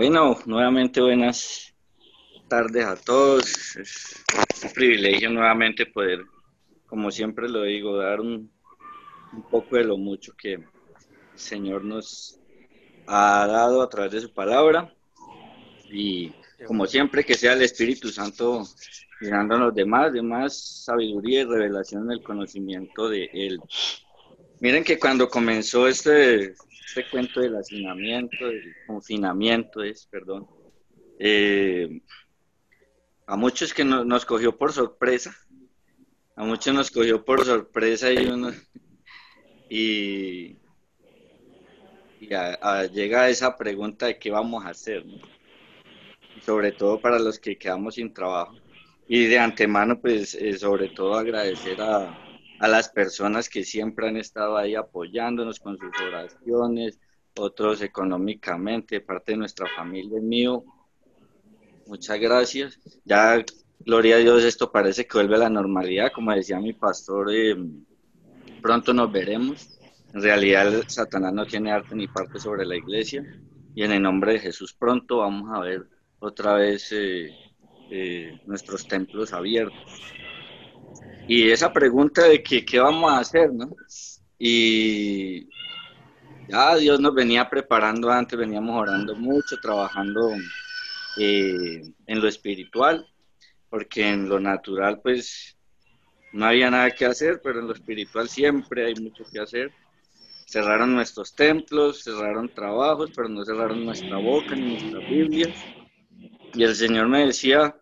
Bueno, nuevamente buenas tardes a todos. Es un privilegio nuevamente poder, como siempre lo digo, dar un, poco de lo mucho que el Señor nos ha dado a través de su palabra. Y como siempre, que sea el Espíritu Santo llenándonos de más, de más sabiduría y revelación en el conocimiento de Él. Miren que cuando comenzó este, este cuento del hacinamiento, del confinamiento, es, perdón, eh, a muchos que nos cogió por sorpresa, a muchos nos cogió por sorpresa y uno, y, llega esa pregunta de qué vamos a hacer, sobre todo para los que quedamos sin trabajo. Y de antemano, pues, eh, sobre todo agradecer a, a las personas que siempre han estado ahí apoyándonos con sus oraciones, otros económicamente, parte de nuestra familia, mío. Muchas gracias. Ya, gloria a Dios, esto parece que vuelve a la normalidad. Como decía mi pastor, eh, pronto nos veremos. En realidad, Satanás no tiene arte ni parte sobre la iglesia. Y en el nombre de Jesús, pronto vamos a ver otra vez eh, eh, nuestros templos abiertos. Y esa pregunta de que, qué vamos a hacer, ¿no? Y ya Dios nos venía preparando antes, veníamos orando mucho, trabajando eh, en lo espiritual, porque en lo natural pues no había nada que hacer, pero en lo espiritual siempre hay mucho que hacer. Cerraron nuestros templos, cerraron trabajos, pero no cerraron nuestra boca ni nuestra Biblia. Y el Señor me decía,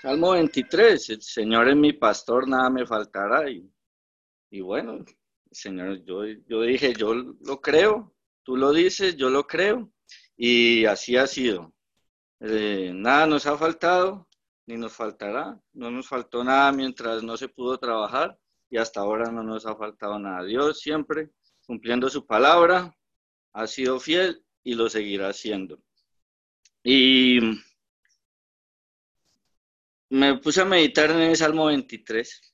Salmo 23, el Señor es mi pastor, nada me faltará. Y, y bueno, Señor, yo, yo dije, yo lo creo, tú lo dices, yo lo creo. Y así ha sido. Eh, nada nos ha faltado, ni nos faltará. No nos faltó nada mientras no se pudo trabajar y hasta ahora no nos ha faltado nada. Dios siempre cumpliendo su palabra, ha sido fiel y lo seguirá haciendo. Y me puse a meditar en el Salmo 23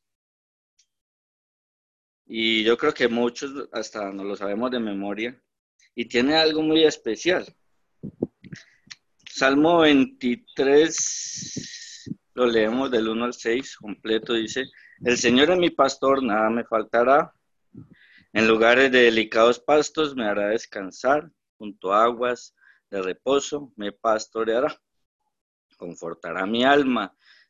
y yo creo que muchos hasta no lo sabemos de memoria y tiene algo muy especial. Salmo 23, lo leemos del 1 al 6 completo, dice, el Señor es mi pastor, nada me faltará. En lugares de delicados pastos me hará descansar, junto a aguas de reposo me pastoreará. Confortará mi alma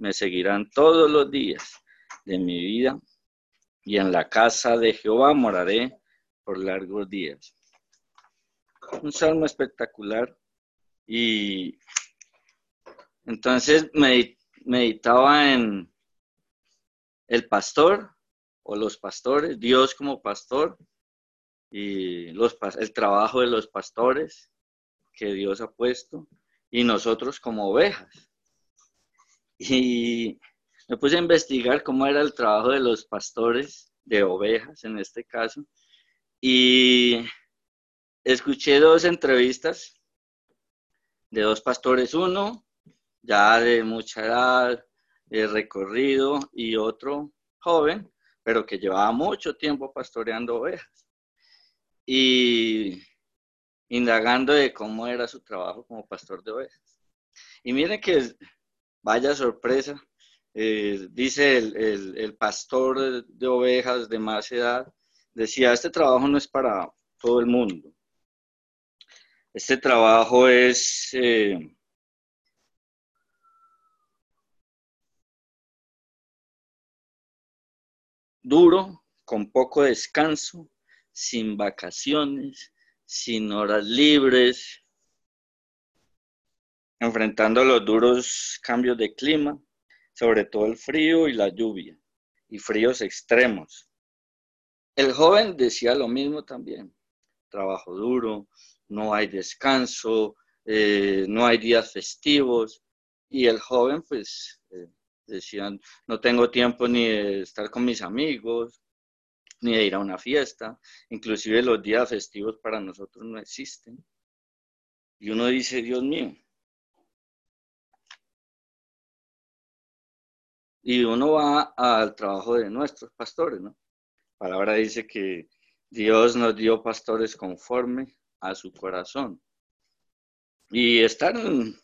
me seguirán todos los días de mi vida y en la casa de Jehová moraré por largos días. Un salmo espectacular y entonces meditaba en el pastor o los pastores, Dios como pastor y los, el trabajo de los pastores que Dios ha puesto y nosotros como ovejas y me puse a investigar cómo era el trabajo de los pastores de ovejas en este caso. Y escuché dos entrevistas de dos pastores, uno ya de mucha edad, de recorrido, y otro joven, pero que llevaba mucho tiempo pastoreando ovejas. Y indagando de cómo era su trabajo como pastor de ovejas. Y miren que Vaya sorpresa. Eh, dice el, pastor de, ovejas de más edad, decía, este trabajo no es para todo el mundo. Este trabajo es... Eh, duro, con poco descanso, sin vacaciones, sin horas libres, enfrentando los duros cambios de clima, sobre todo el frío y la lluvia, y fríos extremos. El joven decía lo mismo también, trabajo duro, no hay descanso, eh, no hay días festivos. Y el joven, pues, eh, decían, no tengo tiempo ni de estar con mis amigos, ni de ir a una fiesta. Inclusive los días festivos para nosotros no existen. Y uno dice, Dios mío. Y uno va al trabajo de nuestros pastores, ¿no? La palabra dice que Dios nos dio pastores conforme a su corazón. Y estar en,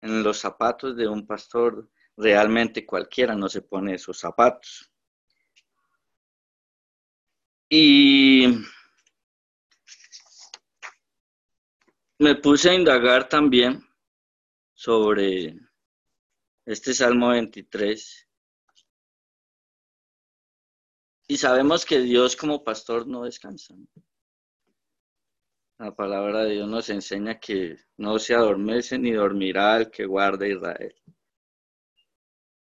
los zapatos de un pastor, realmente cualquiera no se pone esos zapatos. Y me puse a indagar también sobre este Salmo 23. Y sabemos que Dios como pastor no descansa. La palabra de Dios nos enseña que no se adormece ni dormirá el que guarda Israel.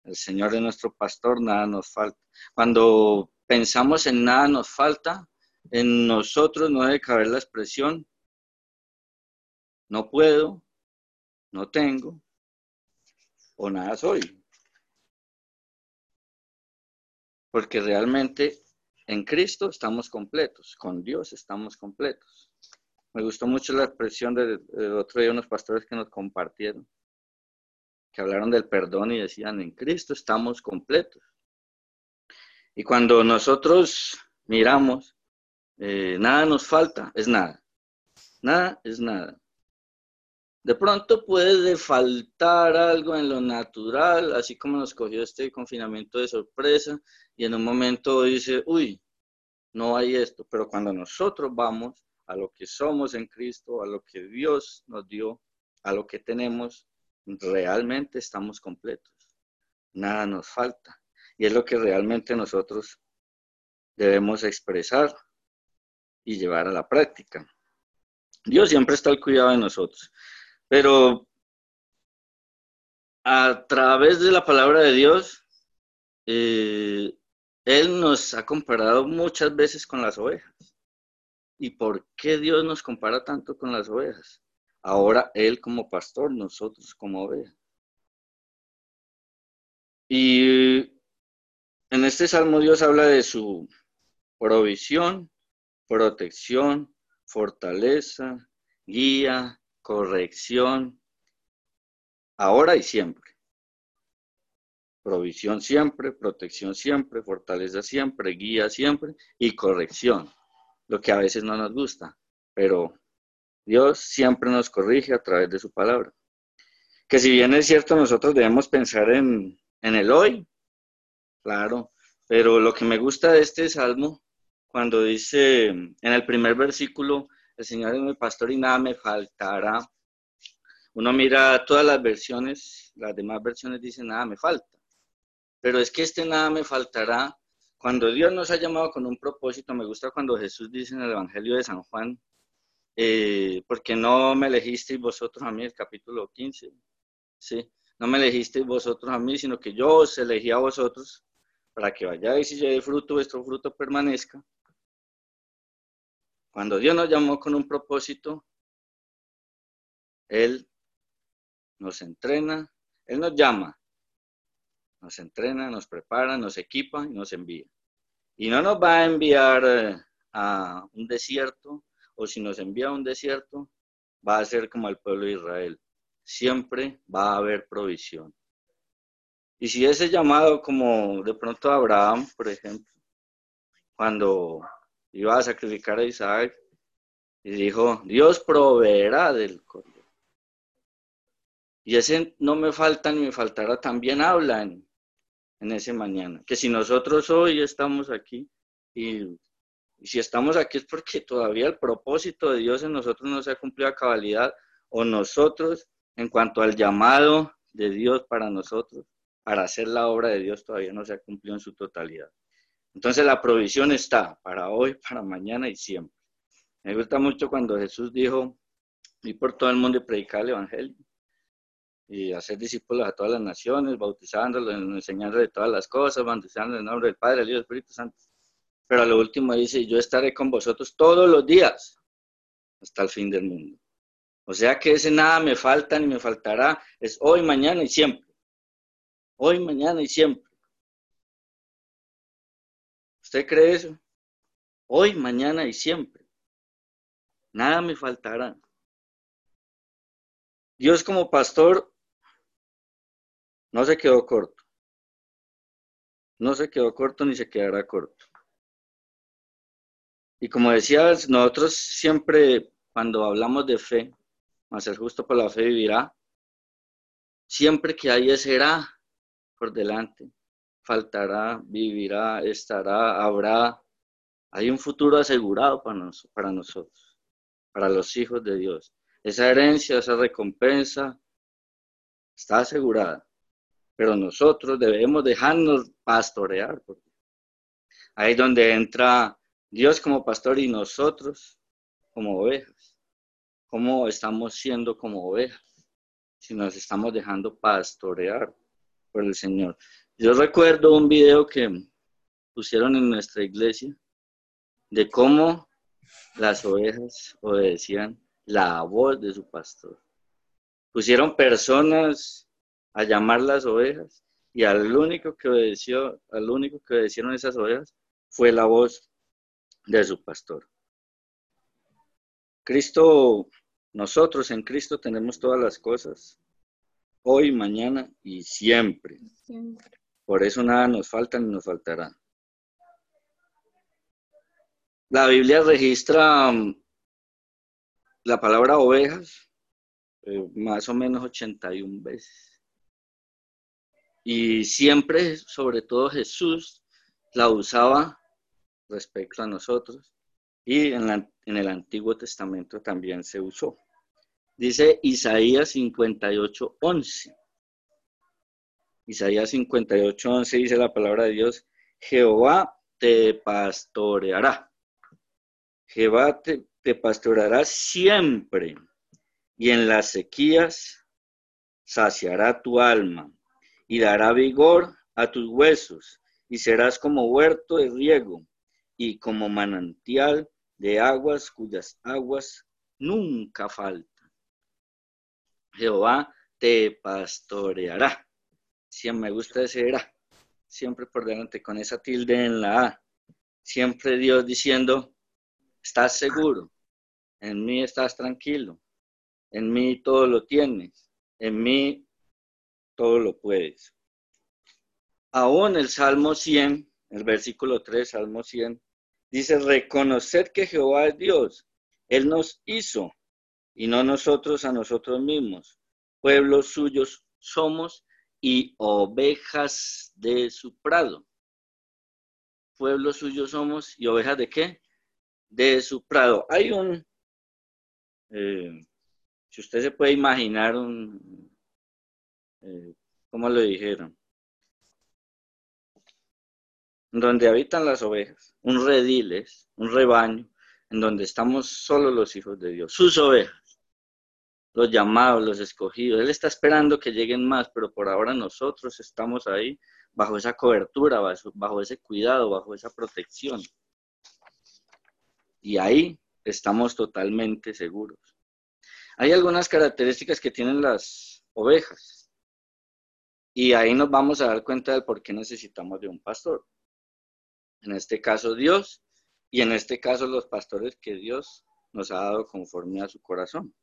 El Señor es nuestro pastor, nada nos falta. Cuando pensamos en nada nos falta, en nosotros no debe caber la expresión no puedo, no tengo o nada soy. Porque realmente en Cristo estamos completos, con Dios estamos completos. Me gustó mucho la expresión de, otro día unos pastores que nos compartieron, que hablaron del perdón y decían, en Cristo estamos completos. Y cuando nosotros miramos, eh, nada nos falta, es nada. Nada es nada. De pronto puede faltar algo en lo natural, así como nos cogió este confinamiento de sorpresa y en un momento dice, uy, no hay esto, pero cuando nosotros vamos a lo que somos en Cristo, a lo que Dios nos dio, a lo que tenemos, realmente estamos completos. Nada nos falta. Y es lo que realmente nosotros debemos expresar y llevar a la práctica. Dios siempre está al cuidado de nosotros, pero a través de la palabra de Dios, eh, Él nos ha comparado muchas veces con las ovejas. ¿Y por qué Dios nos compara tanto con las ovejas? Ahora Él como pastor, nosotros como ovejas. Y en este salmo Dios habla de su provisión, protección, fortaleza, guía, corrección, ahora y siempre. Provisión siempre, protección siempre, fortaleza siempre, guía siempre y corrección lo que a veces no nos gusta, pero Dios siempre nos corrige a través de su palabra. Que si bien es cierto, nosotros debemos pensar en, el hoy, claro, pero lo que me gusta de este salmo, cuando dice en el primer versículo, el Señor es mi pastor y nada me faltará. Uno mira todas las versiones, las demás versiones dicen nada me falta. Pero es que este nada me faltará cuando Dios nos ha llamado con un propósito, me gusta cuando Jesús dice en el Evangelio de San Juan, eh, porque no me elegisteis vosotros a mí, el capítulo 15, ¿sí? No me elegisteis vosotros a mí, sino que yo os elegí a vosotros para que vayáis y llevéis fruto, vuestro fruto permanezca. Cuando Dios nos llamó con un propósito, Él nos entrena, Él nos llama, nos entrena, nos prepara, nos equipa y nos envía. Y no nos va a enviar eh, a un desierto, o si nos envía a un desierto, va a ser como el pueblo de Israel. Siempre va a haber provisión. Y si ese llamado, como de pronto Abraham, por ejemplo, cuando iba a sacrificar a Isaac, y dijo, Dios proveerá del cordero. Y ese no me falta ni me faltará, también habla en, en ese mañana. Que si nosotros hoy estamos aquí y, si estamos aquí es porque todavía el propósito de Dios en nosotros no se ha cumplido a cabalidad o nosotros en cuanto al llamado de Dios para nosotros, para hacer la obra de Dios todavía no se ha cumplido en su totalidad. Entonces la provisión está para hoy, para mañana y siempre. Me gusta mucho cuando Jesús dijo, y por todo el mundo y predicar el Evangelio y hacer discípulos a todas las naciones, bautizándolos, enseñándoles todas las cosas, bautizando en el nombre del Padre, del Hijo y del Espíritu Santo. Pero a lo último dice, yo estaré con vosotros todos los días hasta el fin del mundo. O sea que ese nada me falta ni me faltará es hoy, mañana y siempre. Hoy, mañana y siempre. ¿Usted cree eso? Hoy, mañana y siempre. Nada me faltará. Dios como pastor no se quedó corto. No se quedó corto ni se quedará corto. Y como decías, nosotros siempre cuando hablamos de fe, más el justo por la fe vivirá, siempre que hay será por delante, faltará, vivirá, estará, habrá. Hay un futuro asegurado para, para nosotros, para los hijos de Dios. Esa herencia, esa recompensa está asegurada. Pero nosotros debemos dejarnos pastorear. Ahí es donde entra Dios como pastor y nosotros como ovejas. ¿Cómo estamos siendo como ovejas? Si nos estamos dejando pastorear por el Señor. Yo recuerdo un video que pusieron en nuestra iglesia de cómo las ovejas obedecían la voz de su pastor. Pusieron personas a llamar las ovejas y al único que obedeció, al único que obedecieron esas ovejas fue la voz de su pastor. Cristo, nosotros en Cristo tenemos todas las cosas, hoy, mañana y siempre. Por eso nada nos falta ni nos faltará. La Biblia registra la palabra ovejas eh, más o menos 81 veces. Y siempre, sobre todo Jesús, la usaba respecto a nosotros y en, en el Antiguo Testamento también se usó. Dice Isaías 58, 11. Isaías 58, 11 dice la palabra de Dios, Jehová te pastoreará. Jehová te, te pastoreará siempre y en las sequías saciará tu alma y dará vigor a tus huesos y serás como huerto de riego y como manantial de aguas cuyas aguas nunca faltan. Jehová te pastoreará. Siempre me gusta ese era, siempre por delante con esa tilde en la A. Siempre Dios diciendo, estás seguro, en mí estás tranquilo. En mí todo lo tienes. En mí todo lo puedes. Aún el Salmo 100, el versículo 3, Salmo 100, dice, reconocer que Jehová es Dios. Él nos hizo y no nosotros a nosotros mismos. Pueblos suyos somos y ovejas de su prado. Pueblos suyos somos y ovejas de qué? de su prado. Hay un, eh, si usted se puede imaginar un, eh, ¿cómo lo dijeron? Donde habitan las ovejas, un rediles, un rebaño, en donde estamos solo los hijos de Dios, sus ovejas, los llamados, los escogidos. Él está esperando que lleguen más, pero por ahora nosotros estamos ahí bajo esa cobertura, bajo ese cuidado, bajo esa protección. Y ahí estamos totalmente seguros. Hay algunas características que tienen las ovejas. Y ahí nos vamos a dar cuenta del por qué necesitamos de un pastor. En este caso Dios y en este caso los pastores que Dios nos ha dado conforme a su corazón.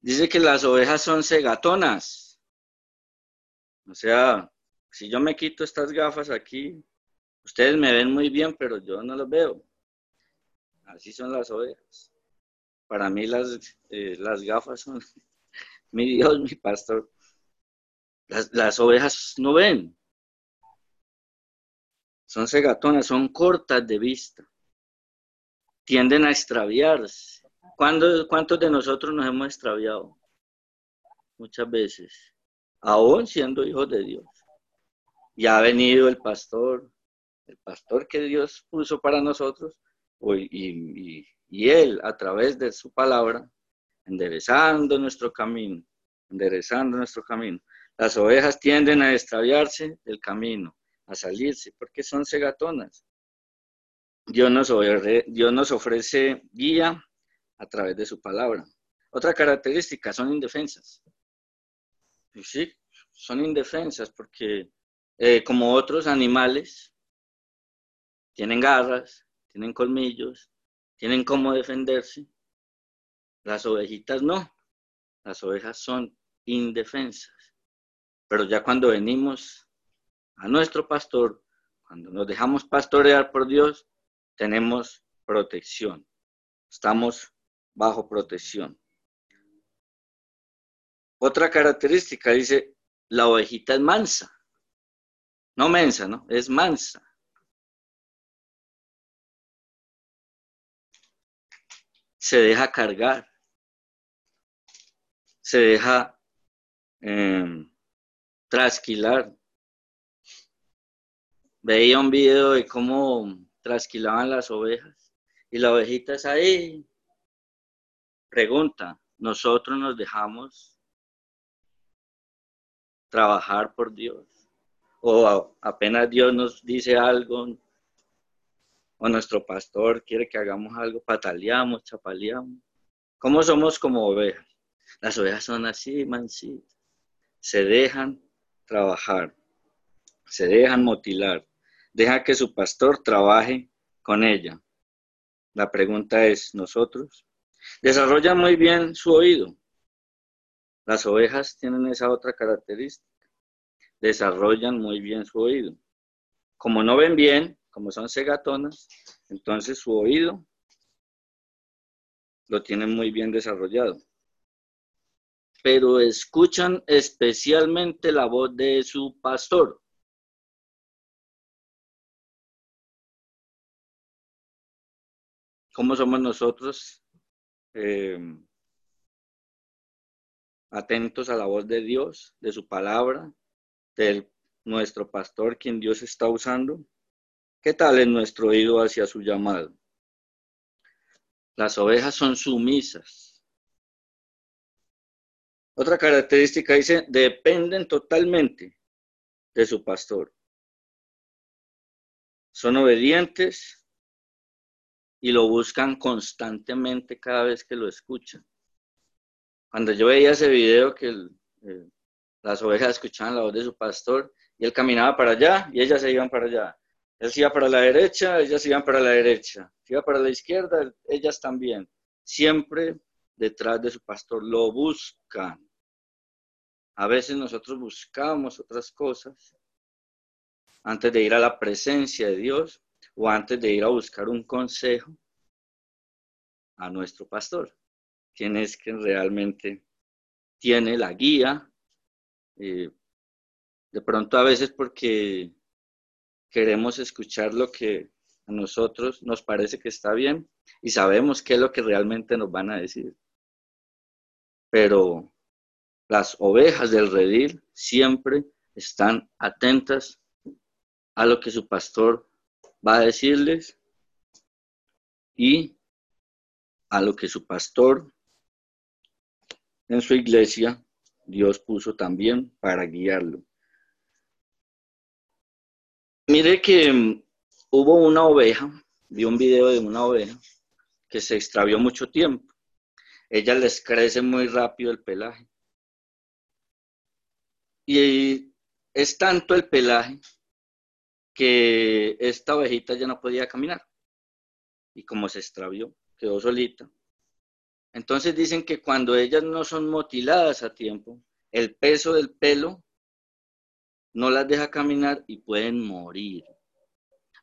Dice que las ovejas son cegatonas. O sea, si yo me quito estas gafas aquí, ustedes me ven muy bien, pero yo no los veo. Así son las ovejas. Para mí las, eh, las gafas son mi Dios, mi pastor. Las, las ovejas no ven. Son cegatonas, son cortas de vista. Tienden a extraviarse. ¿Cuántos de nosotros nos hemos extraviado? Muchas veces. Aún siendo hijos de Dios. Ya ha venido el pastor, el pastor que Dios puso para nosotros, y, Él a través de su palabra, enderezando nuestro camino, enderezando nuestro camino. Las ovejas tienden a extraviarse del camino, a salirse, porque son cegatonas. Dios nos, Dios nos ofrece guía a través de su palabra. Otra característica, son indefensas. Sí, son indefensas porque eh, como otros animales, tienen garras, tienen colmillos, tienen cómo defenderse. Las ovejitas no, las ovejas son indefensas. Pero ya cuando venimos a nuestro pastor, cuando nos dejamos pastorear por Dios, tenemos protección. Estamos bajo protección. Otra característica dice, la ovejita es mansa. No mensa, ¿no? Es mansa. Se deja cargar. Se deja em, trasquilar. Veía un video de cómo trasquilaban las ovejas y la ovejita es ahí. Pregunta, ¿nosotros nos dejamos trabajar por Dios? ¿O apenas Dios nos dice algo o nuestro pastor quiere que hagamos algo, pataleamos, chapaleamos? ¿Cómo somos como ovejas? Las ovejas son así, mansitas. Se dejan trabajar, se dejan motilar, deja que su pastor trabaje con ella. La pregunta es, ¿nosotros? Desarrolla muy bien su oído. Las ovejas tienen esa otra característica. Desarrollan muy bien su oído. Como no ven bien, como son cegatonas, entonces su oído lo tienen muy bien desarrollado. Pero escuchan especialmente la voz de su pastor. ¿Cómo somos nosotros eh, atentos a la voz de Dios, de su palabra, de nuestro pastor, quien Dios está usando? ¿Qué tal es nuestro oído hacia su llamado? Las ovejas son sumisas. Otra característica dice, dependen totalmente de su pastor. Son obedientes y lo buscan constantemente cada vez que lo escuchan. Cuando yo veía ese video que las ovejas escuchaban la voz de su pastor y él caminaba para allá y ellas se iban para allá. Él se iba para la derecha, ellas se iban para la derecha. Se iba para la izquierda, ellas también. Siempre detrás de su pastor lo buscan. A veces nosotros buscamos otras cosas antes de ir a la presencia de Dios o antes de ir a buscar un consejo a nuestro pastor, quien es quien realmente tiene la guía. Eh, de pronto a veces porque queremos escuchar lo que a nosotros nos parece que está bien y sabemos qué es lo que realmente nos van a decir. Pero las ovejas del redil siempre están atentas a lo que su pastor va a decirles y a lo que su pastor en su iglesia Dios puso también para guiarlo. Mire que mm, hubo una oveja, vi un video de una oveja que se extravió mucho tiempo. Ella les crece muy rápido el pelaje. Y es tanto el pelaje que esta ovejita ya no podía caminar. Y como se extravió, quedó solita. Entonces dicen que cuando ellas no son motiladas a tiempo, el peso del pelo no las deja caminar y pueden morir.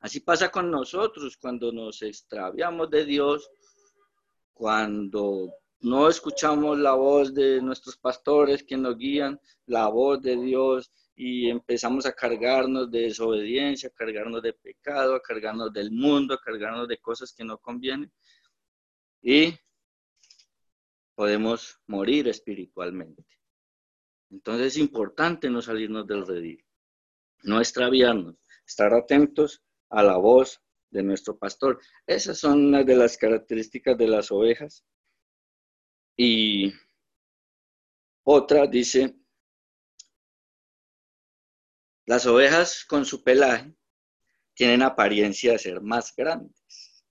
Así pasa con nosotros cuando nos extraviamos de Dios, cuando no escuchamos la voz de nuestros pastores que nos guían, la voz de Dios y empezamos a cargarnos de desobediencia, a cargarnos de pecado, a cargarnos del mundo, a cargarnos de cosas que no convienen y podemos morir espiritualmente. Entonces es importante no salirnos del redil, no extraviarnos, estar atentos a la voz de nuestro pastor. Esas son una de las características de las ovejas. Y otra dice, las ovejas con su pelaje tienen apariencia de ser más grandes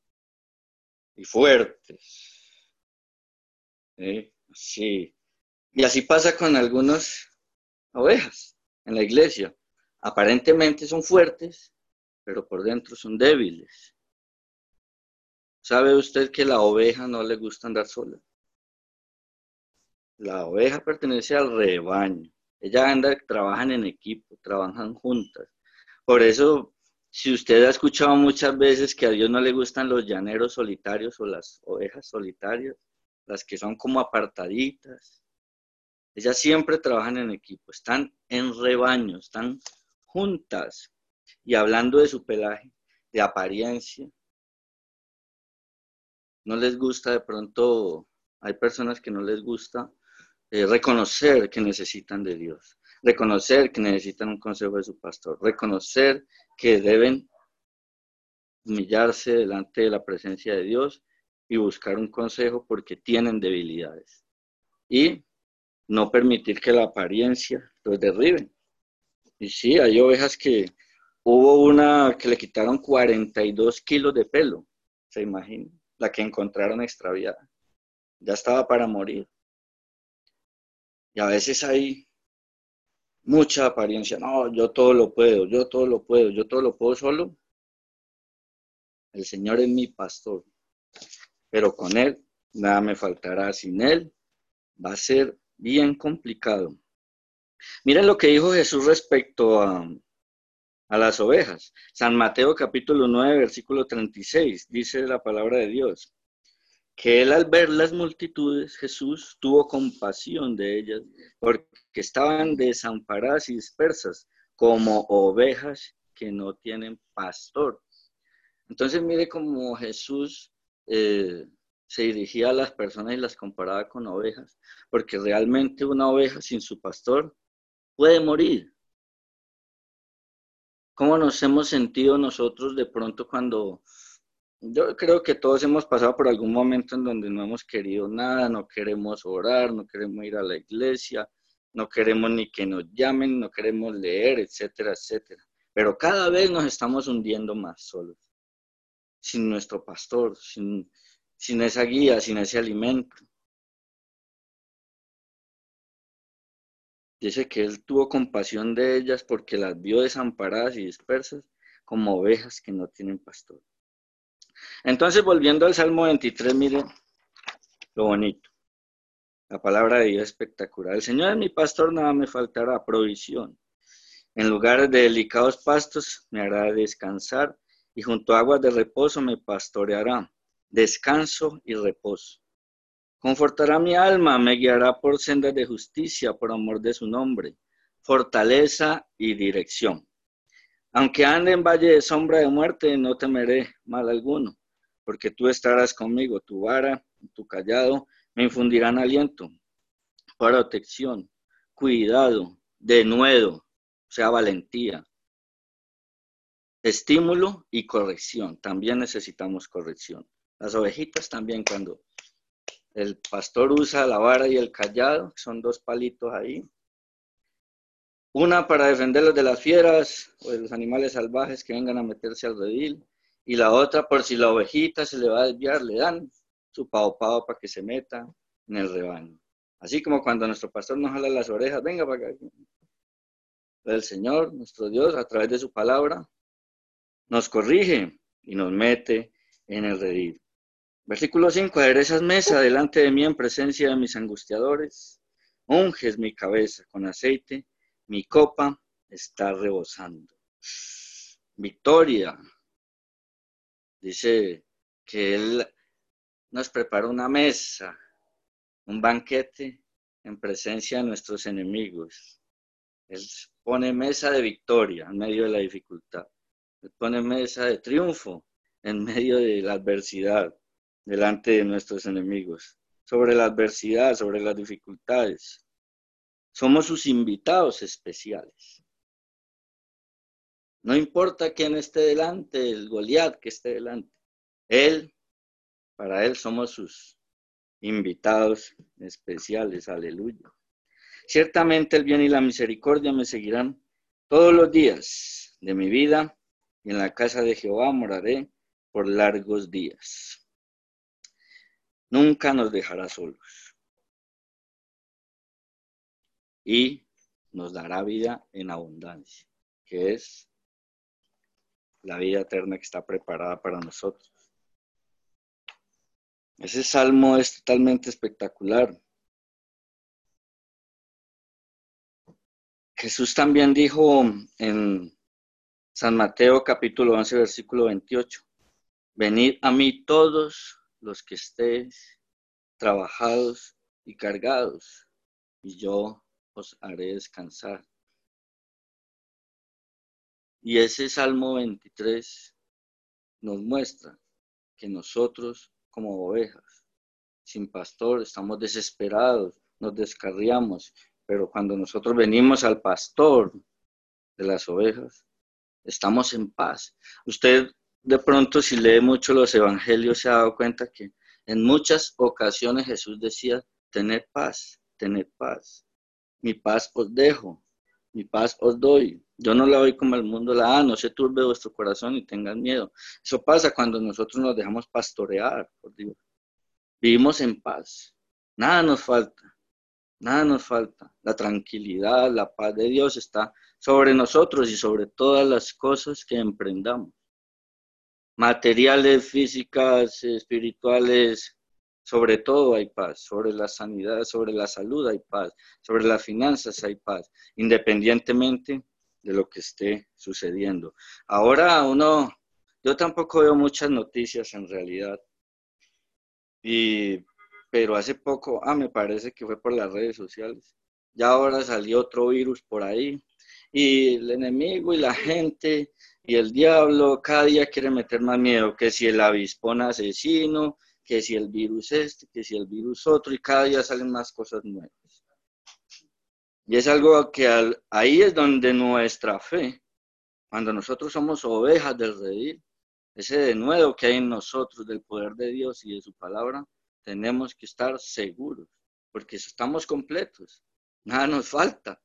y fuertes. Sí. Y así pasa con algunas ovejas en la iglesia. Aparentemente son fuertes, pero por dentro son débiles. ¿Sabe usted que la oveja no le gusta andar sola? La oveja pertenece al rebaño. Ella anda, trabajan en equipo, trabajan juntas. Por eso, si usted ha escuchado muchas veces que a Dios no le gustan los llaneros solitarios o las ovejas solitarias, las que son como apartaditas, ellas siempre trabajan en equipo, están en rebaño, están juntas. Y hablando de su pelaje, de apariencia, no les gusta de pronto, hay personas que no les gusta eh, reconocer que necesitan de Dios, reconocer que necesitan un consejo de su pastor, reconocer que deben humillarse delante de la presencia de Dios y buscar un consejo porque tienen debilidades. Y no permitir que la apariencia los derribe. Y sí, hay ovejas que hubo una que le quitaron 42 kilos de pelo, se imagina, la que encontraron extraviada. Ya estaba para morir. Y a veces hay mucha apariencia. No, yo todo lo puedo, yo todo lo puedo, yo todo lo puedo solo. El Señor es mi pastor, pero con Él nada me faltará. Sin Él va a ser bien complicado. Miren lo que dijo Jesús respecto a, a las ovejas. San Mateo capítulo 9, versículo 36, dice la palabra de Dios que él al ver las multitudes, Jesús tuvo compasión de ellas, porque estaban desamparadas y dispersas como ovejas que no tienen pastor. Entonces mire cómo Jesús eh, se dirigía a las personas y las comparaba con ovejas, porque realmente una oveja sin su pastor puede morir. ¿Cómo nos hemos sentido nosotros de pronto cuando yo creo que todos hemos pasado por algún momento en donde no hemos querido nada, no queremos orar, no queremos ir a la iglesia, no queremos ni que nos llamen, no queremos leer, etcétera, etcétera. Pero cada vez nos estamos hundiendo más solos, sin nuestro pastor, sin, sin esa guía, sin ese alimento. Dice que él tuvo compasión de ellas porque las vio desamparadas y dispersas como ovejas que no tienen pastor. Entonces, volviendo al Salmo 23, miren lo bonito. La palabra de Dios es espectacular. El Señor es mi pastor, nada me faltará provisión. En lugares de delicados pastos me hará descansar y junto a aguas de reposo me pastoreará. Descanso y reposo. Confortará mi alma, me guiará por sendas de justicia por amor de su nombre. Fortaleza y dirección. Aunque ande en valle de sombra de muerte, no temeré mal alguno, porque tú estarás conmigo, tu vara, tu callado me infundirán aliento, protección, cuidado, denuedo, o sea, valentía, estímulo y corrección. También necesitamos corrección. Las ovejitas también cuando el pastor usa la vara y el callado, son dos palitos ahí, una para defenderlos de las fieras o de los animales salvajes que vengan a meterse al redil. Y la otra por si la ovejita se le va a desviar, le dan su pao pao para que se meta en el rebaño. Así como cuando nuestro pastor nos jala las orejas, venga para acá. El Señor, nuestro Dios, a través de su palabra, nos corrige y nos mete en el redil. Versículo 5, aderezas mesa delante de mí en presencia de mis angustiadores, unges mi cabeza con aceite mi copa está rebosando. Victoria dice que Él nos prepara una mesa, un banquete en presencia de nuestros enemigos. Él pone mesa de victoria en medio de la dificultad. Él pone mesa de triunfo en medio de la adversidad delante de nuestros enemigos. Sobre la adversidad, sobre las dificultades. Somos sus invitados especiales. No importa quién esté delante, el Goliat que esté delante. Él, para él somos sus invitados especiales. Aleluya. Ciertamente el bien y la misericordia me seguirán todos los días de mi vida y en la casa de Jehová moraré por largos días. Nunca nos dejará solos. Y nos dará vida en abundancia, que es la vida eterna que está preparada para nosotros. Ese salmo es totalmente espectacular. Jesús también dijo en San Mateo capítulo 11, versículo 28, venid a mí todos los que estéis trabajados y cargados, y yo os haré descansar. Y ese Salmo 23 nos muestra que nosotros como ovejas, sin pastor, estamos desesperados, nos descarriamos, pero cuando nosotros venimos al pastor de las ovejas, estamos en paz. Usted de pronto si lee mucho los evangelios se ha dado cuenta que en muchas ocasiones Jesús decía, tened paz, tened paz. Mi paz os dejo, mi paz os doy. Yo no la doy como el mundo la da, no se turbe vuestro corazón y tengan miedo. Eso pasa cuando nosotros nos dejamos pastorear por Dios. Vivimos en paz, nada nos falta, nada nos falta. La tranquilidad, la paz de Dios está sobre nosotros y sobre todas las cosas que emprendamos. Materiales, físicas, espirituales, sobre todo hay paz, sobre la sanidad, sobre la salud hay paz, sobre las finanzas hay paz, independientemente de lo que esté sucediendo. Ahora uno, yo tampoco veo muchas noticias en realidad, y, pero hace poco, ah, me parece que fue por las redes sociales, ya ahora salió otro virus por ahí, y el enemigo y la gente y el diablo cada día quiere meter más miedo, que si el avispón asesino, que si el virus este, que si el virus otro, y cada día salen más cosas nuevas. Y es algo que ahí es donde nuestra fe, cuando nosotros somos ovejas del redil, ese de nuevo que hay en nosotros del poder de Dios y de su palabra, tenemos que estar seguros, porque estamos completos, nada nos falta.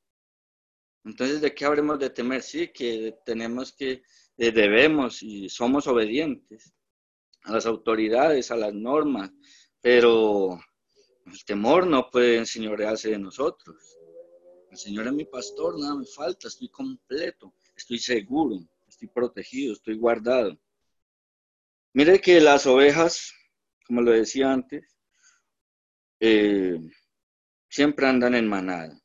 Entonces, ¿de qué habremos de temer? Sí, que tenemos que, eh, debemos y somos obedientes a las autoridades, a las normas, pero el temor no puede enseñorearse de nosotros. El Señor es mi pastor, nada me falta, estoy completo, estoy seguro, estoy protegido, estoy guardado. Mire que las ovejas, como lo decía antes, eh, siempre andan en manada,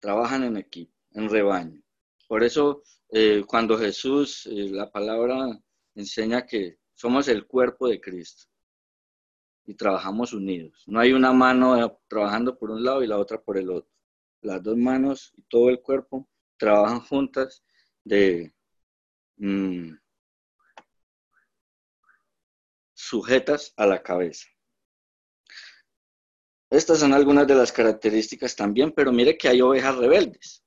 trabajan en equipo, en rebaño. Por eso, eh, cuando Jesús, eh, la palabra enseña que somos el cuerpo de Cristo y trabajamos unidos. No hay una mano trabajando por un lado y la otra por el otro. Las dos manos y todo el cuerpo trabajan juntas de mm, sujetas a la cabeza. Estas son algunas de las características también, pero mire que hay ovejas rebeldes.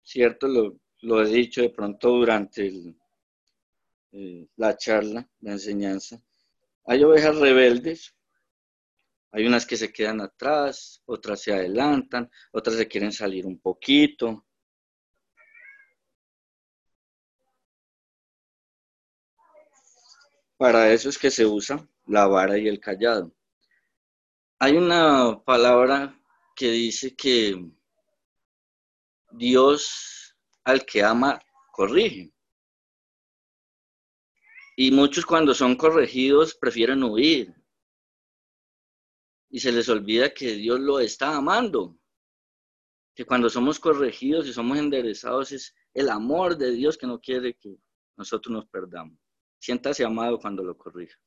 ¿Cierto? Lo, lo he dicho de pronto durante el, eh, la charla, la enseñanza. Hay ovejas rebeldes, hay unas que se quedan atrás, otras se adelantan, otras se quieren salir un poquito. Para eso es que se usa la vara y el callado. Hay una palabra que dice que Dios al que ama corrige. Y muchos cuando son corregidos prefieren huir. Y se les olvida que Dios lo está amando. Que cuando somos corregidos y somos enderezados es el amor de Dios que no quiere que nosotros nos perdamos. Siéntase amado cuando lo corrija.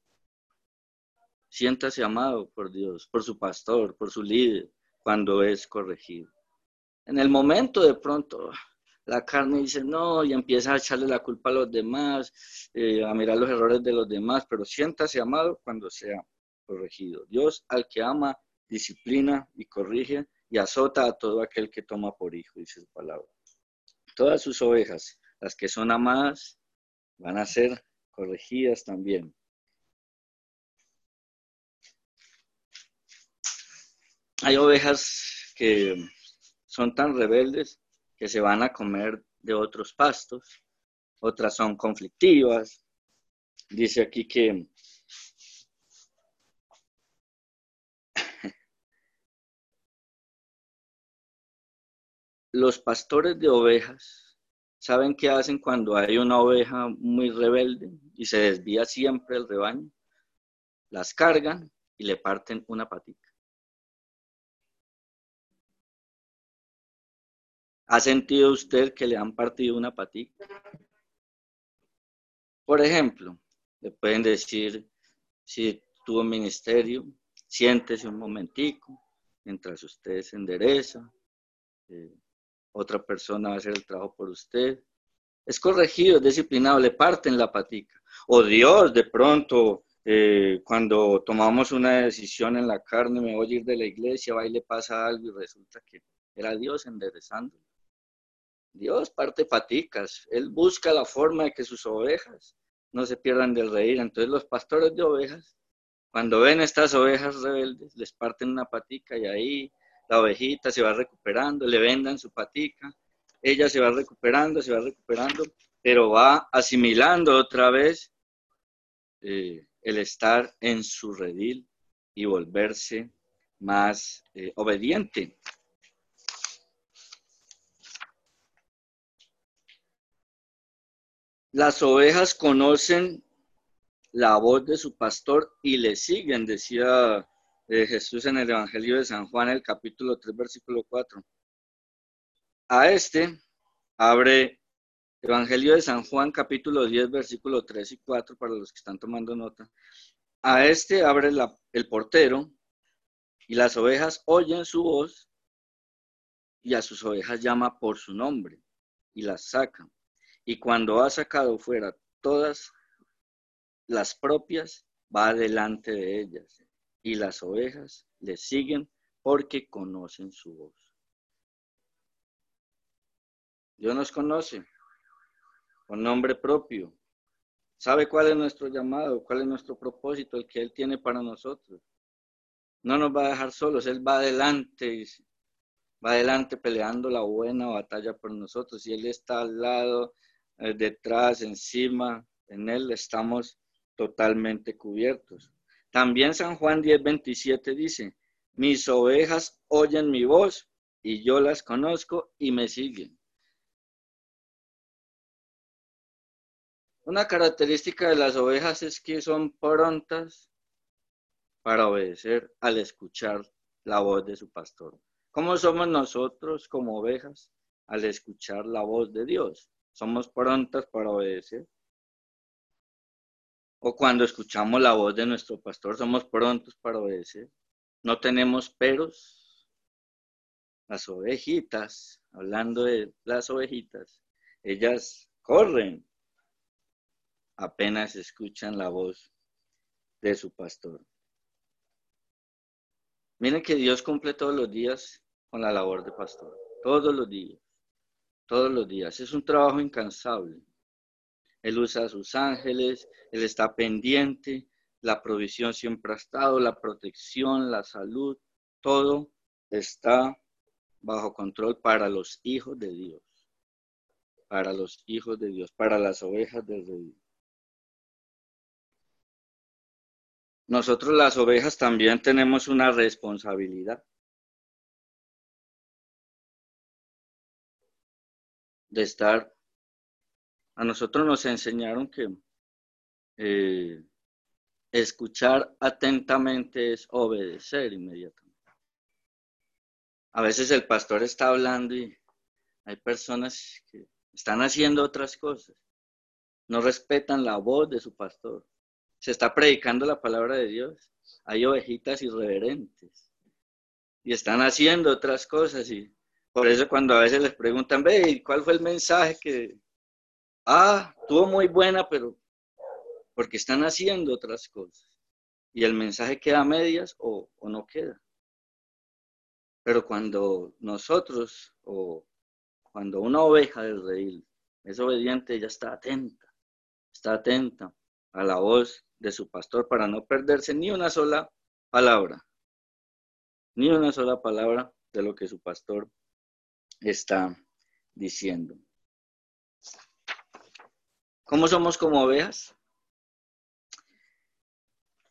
Siéntase amado por Dios, por su pastor, por su líder, cuando es corregido. En el momento de pronto, la carne dice no y empieza a echarle la culpa a los demás, eh, a mirar los errores de los demás, pero siéntase amado cuando sea corregido. Dios al que ama, disciplina y corrige y azota a todo aquel que toma por hijo, dice su palabra. Todas sus ovejas, las que son amadas, van a ser corregidas también. Hay ovejas que son tan rebeldes que se van a comer de otros pastos, otras son conflictivas. Dice aquí que los pastores de ovejas saben qué hacen cuando hay una oveja muy rebelde y se desvía siempre el rebaño. Las cargan y le parten una patita. ¿Ha sentido usted que le han partido una patita? Por ejemplo, le pueden decir, si tuvo ministerio, siéntese un momentico mientras usted se endereza. Eh, otra persona va a hacer el trabajo por usted. Es corregido, es disciplinado, le parten la patica. O Dios, de pronto, eh, cuando tomamos una decisión en la carne, me voy a ir de la iglesia, va y le pasa algo y resulta que era Dios enderezando. Dios parte paticas. Él busca la forma de que sus ovejas no se pierdan del reír. Entonces los pastores de ovejas, cuando ven estas ovejas rebeldes, les parten una patica y ahí la ovejita se va recuperando, le vendan su patica, ella se va recuperando, se va recuperando, pero va asimilando otra vez eh, el estar en su redil y volverse más eh, obediente. Las ovejas conocen la voz de su pastor y le siguen, decía eh, Jesús en el Evangelio de San Juan, el capítulo 3, versículo 4. A este abre Evangelio de San Juan, capítulo 10, versículo 3 y 4, para los que están tomando nota. A este abre el portero y las ovejas oyen su voz y a sus ovejas llama por su nombre y las saca y cuando ha sacado fuera todas las propias, va delante de ellas, y las ovejas le siguen porque conocen su voz. Dios nos conoce con nombre propio. Sabe cuál es nuestro llamado, cuál es nuestro propósito, el que Él tiene para nosotros. No nos va a dejar solos, Él va adelante, va adelante peleando la buena batalla por nosotros. Y Él está al lado detrás, encima, en Él estamos totalmente cubiertos. También San Juan 10, 27 dice, mis ovejas oyen mi voz y yo las conozco y me siguen. Una característica de las ovejas es que son prontas para obedecer al escuchar la voz de su pastor. ¿Cómo somos nosotros como ovejas al escuchar la voz de Dios? Somos prontas para obedecer. O cuando escuchamos la voz de nuestro pastor, somos prontos para obedecer. No tenemos peros. Las ovejitas, hablando de las ovejitas, ellas corren apenas escuchan la voz de su pastor. Miren que Dios cumple todos los días con la labor de pastor, todos los días todos los días. Es un trabajo incansable. Él usa a sus ángeles, Él está pendiente, la provisión siempre ha estado, la protección, la salud, todo está bajo control para los hijos de Dios, para los hijos de Dios, para las ovejas del rey. Nosotros las ovejas también tenemos una responsabilidad. De estar. A nosotros nos enseñaron que eh, escuchar atentamente es obedecer inmediatamente. A veces el pastor está hablando y hay personas que están haciendo otras cosas. No respetan la voz de su pastor. Se está predicando la palabra de Dios. Hay ovejitas irreverentes y están haciendo otras cosas y por eso cuando a veces les preguntan, ve, ¿cuál fue el mensaje que... Ah, tuvo muy buena, pero porque están haciendo otras cosas. Y el mensaje queda a medias o, o no queda. Pero cuando nosotros o cuando una oveja del rey es obediente, ella está atenta, está atenta a la voz de su pastor para no perderse ni una sola palabra, ni una sola palabra de lo que su pastor está diciendo. ¿Cómo somos como ovejas?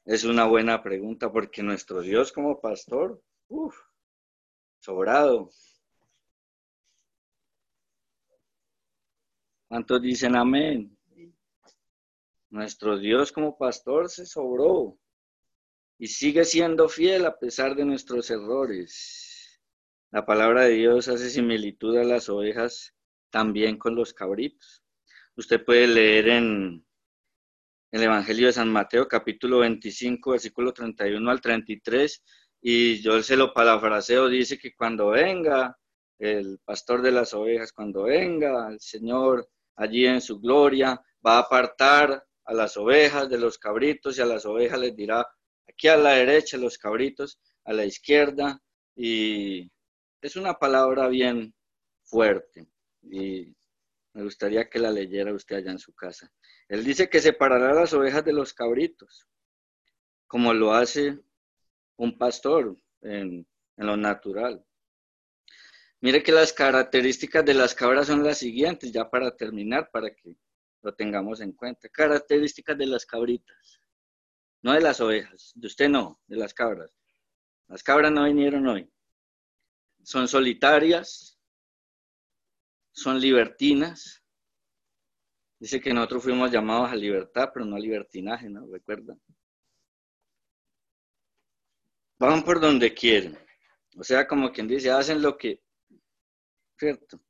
Es una buena pregunta porque nuestro Dios como pastor, uff, sobrado. ¿Cuántos dicen amén? Nuestro Dios como pastor se sobró y sigue siendo fiel a pesar de nuestros errores. La palabra de Dios hace similitud a las ovejas también con los cabritos. Usted puede leer en el Evangelio de San Mateo, capítulo 25, versículo 31 al 33, y yo se lo parafraseo, dice que cuando venga el pastor de las ovejas, cuando venga el Señor allí en su gloria, va a apartar a las ovejas de los cabritos y a las ovejas les dirá, aquí a la derecha los cabritos, a la izquierda, y es una palabra bien fuerte y me gustaría que la leyera usted allá en su casa. Él dice que separará las ovejas de los cabritos, como lo hace un pastor en, lo natural. Mire que las características de las cabras son las siguientes, ya para terminar, para que lo tengamos en cuenta. Características de las cabritas, no de las ovejas, de usted no, de las cabras. Las cabras no vinieron hoy. Son solitarias, son libertinas. Dice que nosotros fuimos llamados a libertad, pero no a libertinaje, ¿no? ¿Recuerdan? Van por donde quieren. O sea, como quien dice, hacen lo que ¿cierto?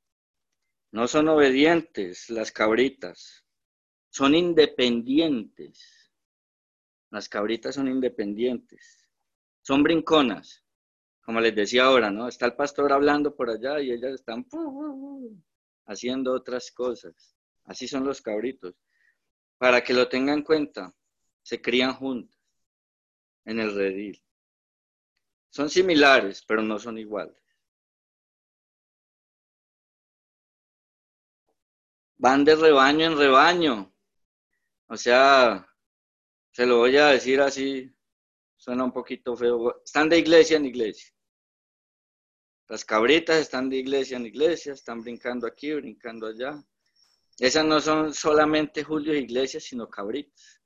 No son obedientes las cabritas, son independientes. Las cabritas son independientes, son brinconas, como les decía ahora, ¿no? Está el pastor hablando por allá y ellas están haciendo otras cosas. Así son los cabritos. Para que lo tengan en cuenta, se crían juntas en el redil. Son similares, pero no son iguales. van de rebaño en rebaño. O sea, se lo voy a decir así, suena un poquito feo. Están de iglesia en iglesia. Las cabritas están de iglesia en iglesia, están brincando aquí, brincando allá. Esas no son solamente Julio e iglesias, sino cabritas.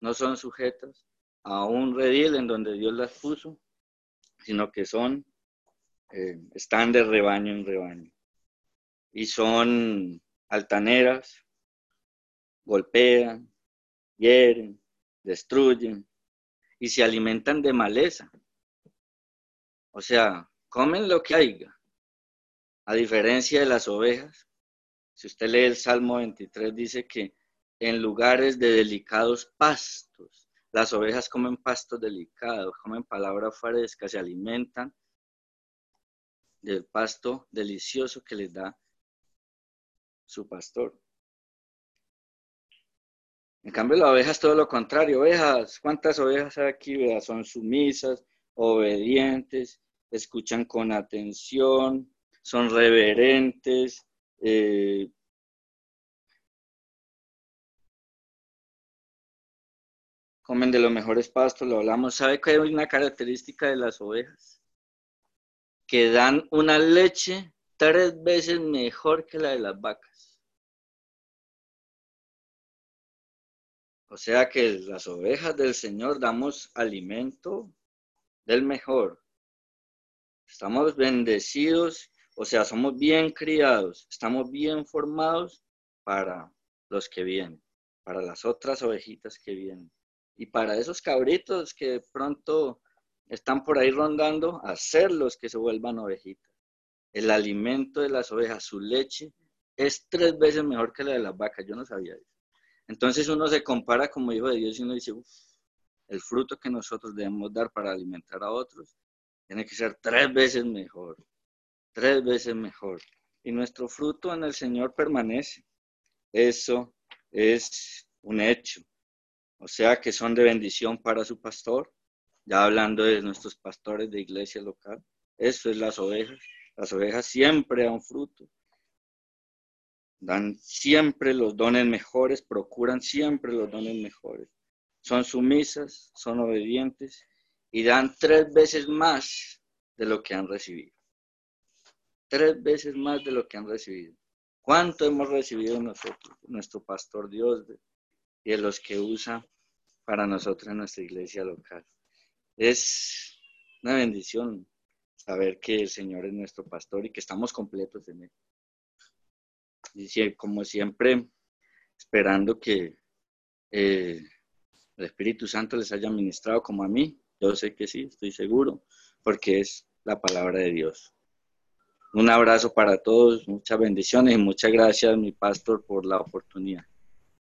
No son sujetas a un redil en donde Dios las puso, sino que son, eh, están de rebaño en rebaño. Y son altaneras, golpean, hieren, destruyen y se alimentan de maleza. O sea, comen lo que haya. A diferencia de las ovejas, si usted lee el Salmo 23, dice que en lugares de delicados pastos, las ovejas comen pastos delicados, comen palabra fresca, se alimentan del pasto delicioso que les da su pastor. En cambio, la oveja es todo lo contrario. Ovejas, ¿cuántas ovejas hay aquí? Son sumisas, obedientes, escuchan con atención, son reverentes. Eh, comen de los mejores pastos, lo hablamos. ¿Sabe que hay una característica de las ovejas? Que dan una leche tres veces mejor que la de las vacas. O sea que las ovejas del Señor damos alimento del mejor. Estamos bendecidos, o sea, somos bien criados, estamos bien formados para los que vienen, para las otras ovejitas que vienen. Y para esos cabritos que pronto están por ahí rondando, hacerlos que se vuelvan ovejitas. El alimento de las ovejas, su leche, es tres veces mejor que la de las vacas. Yo no sabía eso. Entonces uno se compara como hijo de Dios y uno dice, el fruto que nosotros debemos dar para alimentar a otros tiene que ser tres veces mejor, tres veces mejor. Y nuestro fruto en el Señor permanece. Eso es un hecho. O sea que son de bendición para su pastor. Ya hablando de nuestros pastores de iglesia local. Eso es las ovejas. Las ovejas siempre dan fruto dan siempre los dones mejores, procuran siempre los dones mejores. Son sumisas, son obedientes y dan tres veces más de lo que han recibido. Tres veces más de lo que han recibido. ¿Cuánto hemos recibido nosotros, nuestro pastor Dios y de los que usa para nosotros en nuestra iglesia local? Es una bendición saber que el Señor es nuestro pastor y que estamos completos en él. Y como siempre, esperando que eh, el Espíritu Santo les haya ministrado como a mí. Yo sé que sí, estoy seguro, porque es la palabra de Dios. Un abrazo para todos, muchas bendiciones y muchas gracias, mi pastor, por la oportunidad.